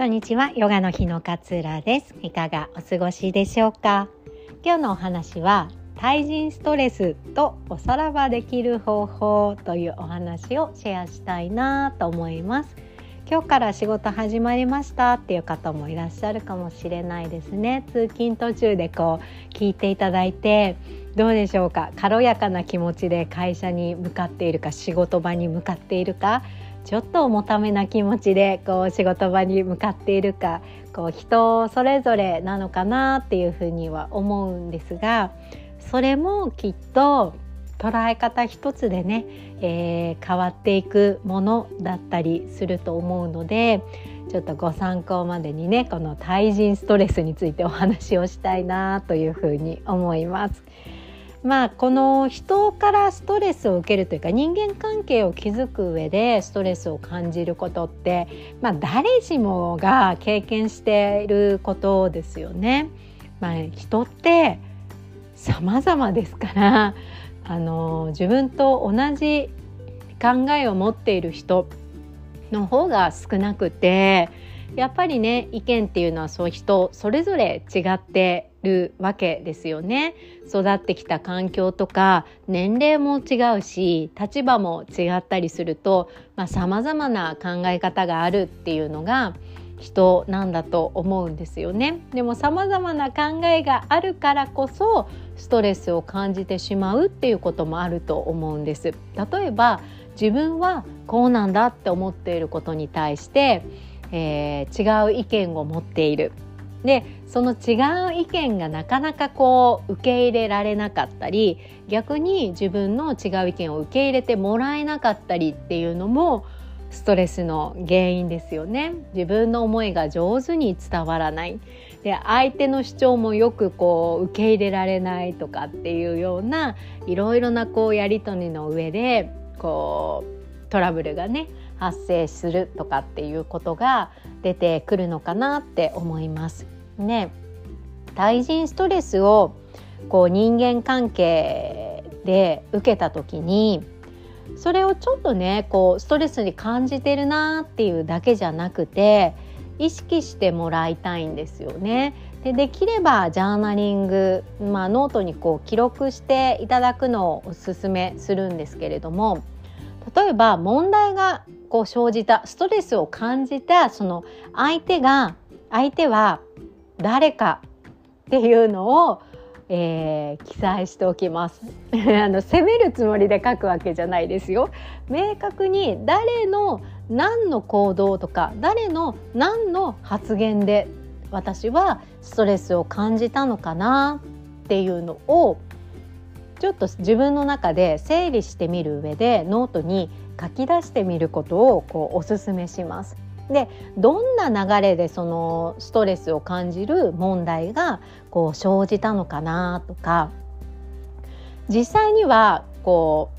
こんにちは。ヨガの日の勝浦です。いかがお過ごしでしょうか？今日のお話は対人ストレスとおさらばできる方法というお話をシェアしたいなと思います。今日から仕事始まりましたっていう方もいらっしゃるかもしれないですね。通勤途中でこう聞いていただいてどうでしょうか？軽やかな気持ちで会社に向かっているか仕事場に向かっているかちょっと重ためな気持ちでこう仕事場に向かっているかこう人それぞれなのかなっていうふうには思うんですがそれもきっと捉え方一つでね、えー、変わっていくものだったりすると思うのでちょっとご参考までにねこの対人ストレスについてお話をしたいなというふうに思います。まあこの人からストレスを受けるというか人間関係を築く上でストレスを感じることって、まあ、誰しもが経験していることですよね。まあ、人って様々ですからあの自分と同じ考えを持っている人の方が少なくてやっぱりね意見っていうのはそう人それぞれ違ってるわけですよね。育ってきた環境とか年齢も違うし立場も違ったりするとさまざ、まな考え方があるっていうのが人なんだと思うんですよね。でも様々な考えがあるからこそストレスを感じてしまうっていうこともあると思うんです。例えば自分はこうなんだって思っていることに対してえー、違う意見を持っている。でその違う意見がなかなかこう受け入れられなかったり逆に自分の違う意見を受け入れてもらえなかったりっていうのもストレスの原因ですよね。自分の思いが上手に伝わらない。で相手の主張もよくこう受け入れられないとかっていうようないろいろなこうやり取りの上でこうトラブルがね発生するとかっていうことが出てくるのかなって思います。ね、対人ストレスをこう人間関係で受けた時にそれをちょっとねこうストレスに感じてるなっていうだけじゃなくて意識してもらいたいんですよね。でできればジャーナリング、まあ、ノートにこう記録していただくのをおすすめするんですけれども例えば問題がこう生じたストレスを感じたその相手が相手は誰かっていうのを、えー、記載しておきます。あの責めるつもりで書くわけじゃないですよ。明確に誰の何の行動とか誰の何の発言で私はストレスを感じたのかなっていうのをちょっと自分の中で整理してみる上でノートに書き出してみることをこうおすすめします。でどんな流れでそのストレスを感じる問題がこう生じたのかなとか実際にはこ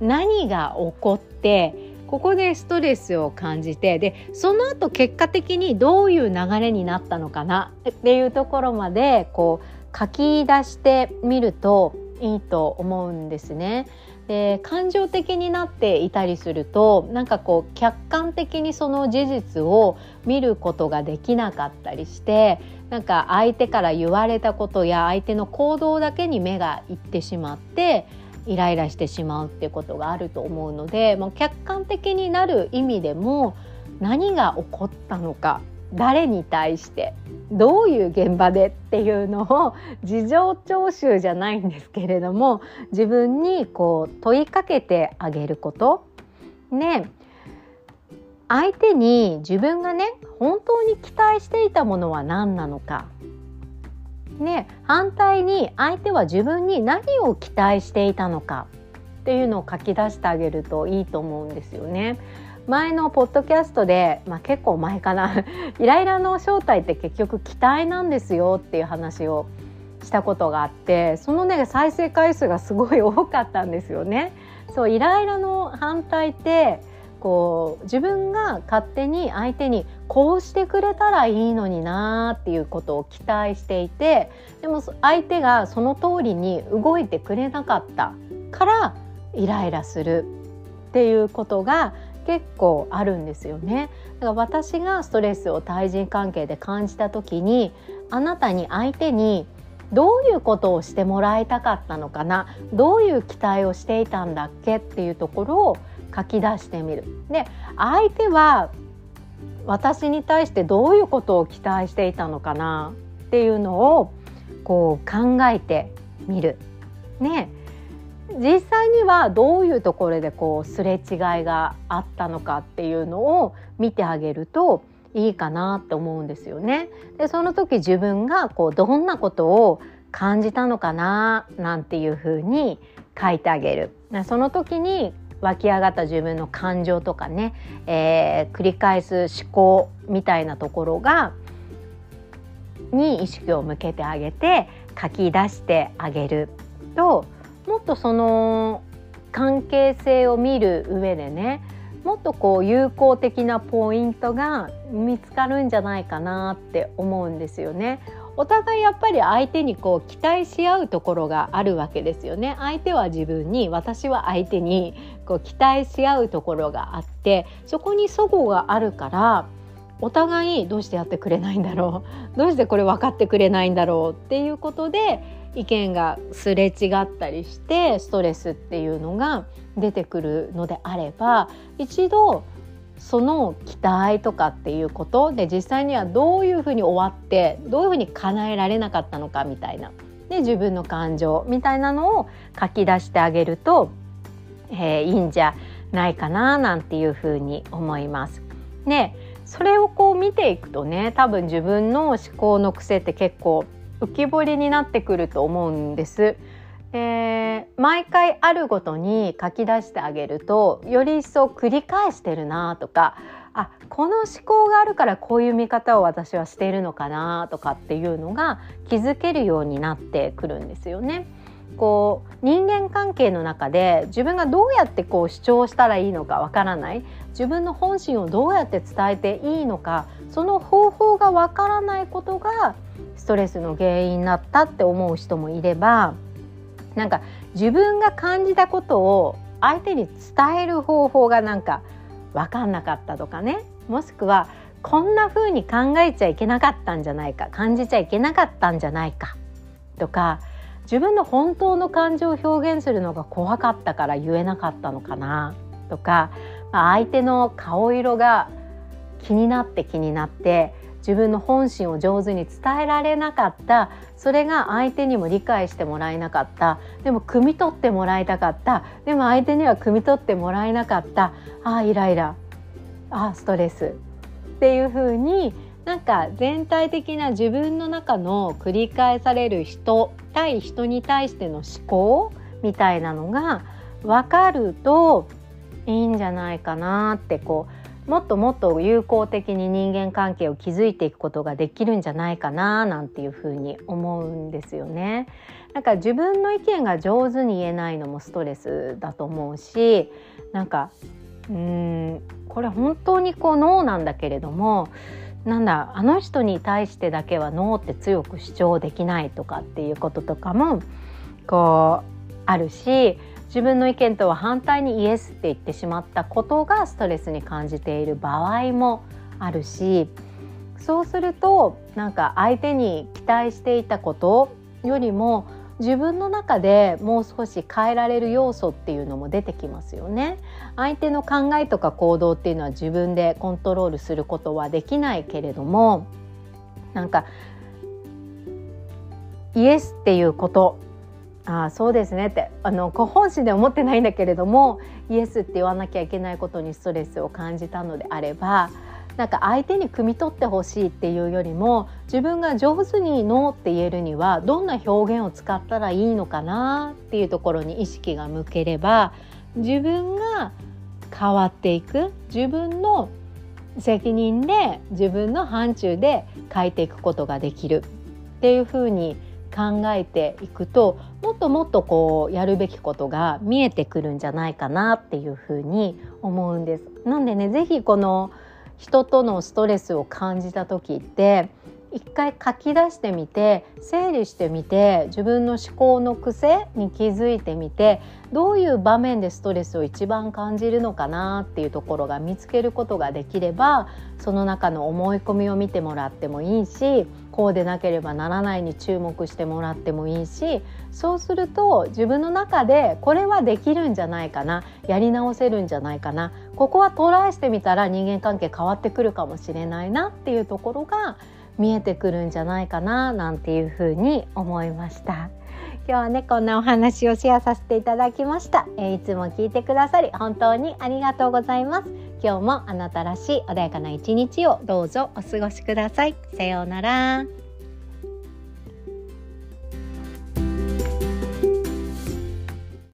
う何が起こってここでストレスを感じてでその後結果的にどういう流れになったのかなっていうところまでこう書き出してみるといいと思うんですね。で感情的になっていたりするとなんかこう客観的にその事実を見ることができなかったりしてなんか相手から言われたことや相手の行動だけに目がいってしまってイライラしてしまうっていうことがあると思うのでもう客観的になる意味でも何が起こったのか誰に対してどういう現場でっていうのを事情聴取じゃないんですけれども自分にこう問いかけてあげることね相手に自分がね本当に期待していたものは何なのかね反対に相手は自分に何を期待していたのかっていうのを書き出してあげるといいと思うんですよね。前のポッドキャストで、まあ、結構前かな イライラの正体って結局期待なんですよっていう話をしたことがあってそのね再生回数がすごい多かったんですよね。そうイライラの反対ってこう自分が勝手に相手にこうしてくれたらいいのになっていうことを期待していてでも相手がその通りに動いてくれなかったからイライラするっていうことが結構あるんですよねだから私がストレスを対人関係で感じた時にあなたに相手にどういうことをしてもらいたかったのかな？どういう期待をしていたんだっけっていうところを書き出してみる。で相手は私に対してどういうことを期待していたのかなっていうのをこう考えてみる。ね実際にはどういうところでこうすれ違いがあったのかっていうのを見てあげるといいかなって思うんですよね。でその時自分がこうどんなことを感じたのかななんていうふうに書いてあげる。その時に湧き上がった自分の感情とかね、えー、繰り返す思考みたいなところがに意識を向けてあげて書き出してあげるともっとその関係性を見る上でねもっとこう有効的なポイントが見つかるんじゃないかなって思うんですよね。お互いやっぱり相手にこう期待し合うところがあるわけですよね。相手は自分に私は相手にこう期待し合うところがあってそこに齟齬があるからお互いどうしてやってくれないんだろう？どうしてこれ分かってくれないんだろう？っていうことで意見がすれ違ったりしてストレスっていうのが出てくるのであれば一度その期待とかっていうことで実際にはどういうふうに終わってどういうふうに叶えられなかったのかみたいなで自分の感情みたいなのを書き出してあげると、えー、いいんじゃないかななんていうふうに思います。でそれをこう見ていくとね多分自分の思考の癖って結構浮き彫りになってくると思うんです。えー、毎回あるごとに書き出してあげるとより一層繰り返してるなとかあこの思考があるからこういう見方を私はしているのかなとかっていうのが気づけるようになってくるんですよね。こう人間関係の中で自分がどうやってこう主張したらいいのかわからない自分の本心をどうやって伝えていいのかその方法がわからないことがストレスの原因になったって思う人もいればなんか自分が感じたことを相手に伝える方法がなんか分かんなかったとかね。もしくはこんな風に考えちゃいけなかったんじゃないか感じちゃいけなかったんじゃないか。とか自分の本当の感情を表現するのが怖かったから言えなかったのかな。とか、相手の顔色が気になって気になって自分の本心を上手に伝えられなかった。それが相手にも理解してもらえなかった。でも汲み取ってもらいたかった。でも相手には汲み取ってもらえなかった。ああイライラ。ああストレス。っていう風になんか全体的な自分の中の繰り返される人対人に対しての思考みたいなのが分かるといいんじゃないかなってこうもっともっと有効的に人間関係を築いていくことができるんじゃないかななんていうふうに思うんですよね。なんか自分の意見が上手に言えないのもストレスだと思うしなんかうんこれ本当にこうノーなんだけれどもなんだあの人に対してだけはノーって強く主張できないとかっていうこととかもこうあるし自分の意見とは反対にイエスって言ってしまったことがストレスに感じている場合もあるしそうするとなんか相手に期待していたことよりも自分の中でもう少し変えられる要素っていうのも出てきますよね。相手の考えとか行動っていうのは自分でコントロールすることはできないけれどもなんかイエスっていうことあそうですねってあの本心で思ってないんだけれどもイエスって言わなきゃいけないことにストレスを感じたのであればなんか相手に汲み取ってほしいっていうよりも自分が上手にノーって言えるにはどんな表現を使ったらいいのかなっていうところに意識が向ければ自分が変わっていく自分の責任で自分の範疇で変えていくことができるっていうふうに考えていくともっともっとこうやるべきことが見えてくるんじゃないかなっていうふうに思うんです。なんでね是非この人とのストレスを感じた時って一回書き出してみて整理してみて自分の思考の癖に気づいてみてどういう場面でストレスを一番感じるのかなっていうところが見つけることができればその中の思い込みを見てもらってもいいしこうでなければならないに注目してもらってもいいしそうすると自分の中でこれはできるんじゃないかなやり直せるんじゃないかなここはトライしてみたら人間関係変わってくるかもしれないなっていうところが見えてくるんじゃないかななんていうふうに思いました。今日はねこんなお話をシェアさせていただきました、え、いつも聞いてくださり本当にありがとうございます。今日もあなたらしい穏やかな一日をどうぞお過ごしください。さようなら。